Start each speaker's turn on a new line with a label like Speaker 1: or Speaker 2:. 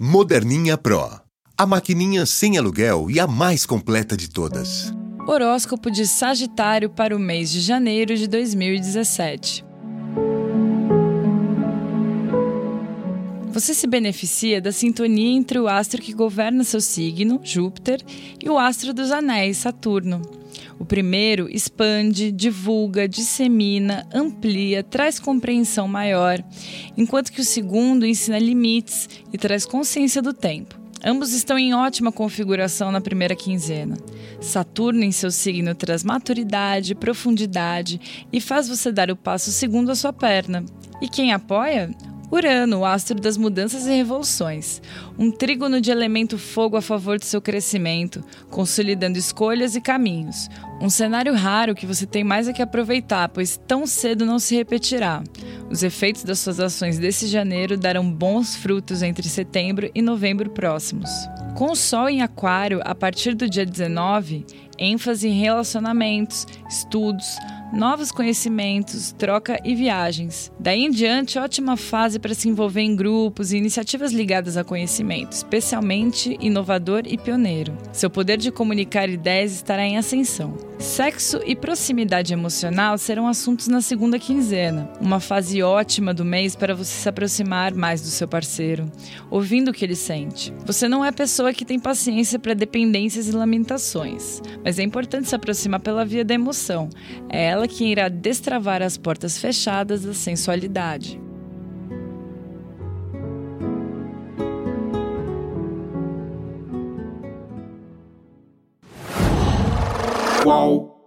Speaker 1: Moderninha Pro. A maquininha sem aluguel e a mais completa de todas.
Speaker 2: Horóscopo de Sagitário para o mês de janeiro de 2017. Você se beneficia da sintonia entre o astro que governa seu signo, Júpiter, e o astro dos anéis, Saturno. O primeiro expande, divulga, dissemina, amplia, traz compreensão maior, enquanto que o segundo ensina limites e traz consciência do tempo. Ambos estão em ótima configuração na primeira quinzena. Saturno em seu signo traz maturidade, profundidade e faz você dar o passo segundo a sua perna. E quem apoia? Urano, o astro das mudanças e revoluções. Um trígono de elemento fogo a favor do seu crescimento, consolidando escolhas e caminhos. Um cenário raro que você tem mais a que aproveitar, pois tão cedo não se repetirá. Os efeitos das suas ações desse janeiro darão bons frutos entre setembro e novembro próximos. Com o Sol em Aquário, a partir do dia 19, ênfase em relacionamentos, estudos, novos conhecimentos, troca e viagens. Daí em diante, ótima fase para se envolver em grupos e iniciativas ligadas a conhecimento, especialmente inovador e pioneiro. Seu poder de comunicar ideias estará em ascensão. Sexo e proximidade emocional serão assuntos na segunda quinzena, uma fase ótima do mês para você se aproximar mais do seu parceiro, ouvindo o que ele sente. Você não é pessoa que tem paciência para dependências e lamentações, mas é importante se aproximar pela via da emoção. É ela quem irá destravar as portas fechadas da sensualidade.
Speaker 1: Qual?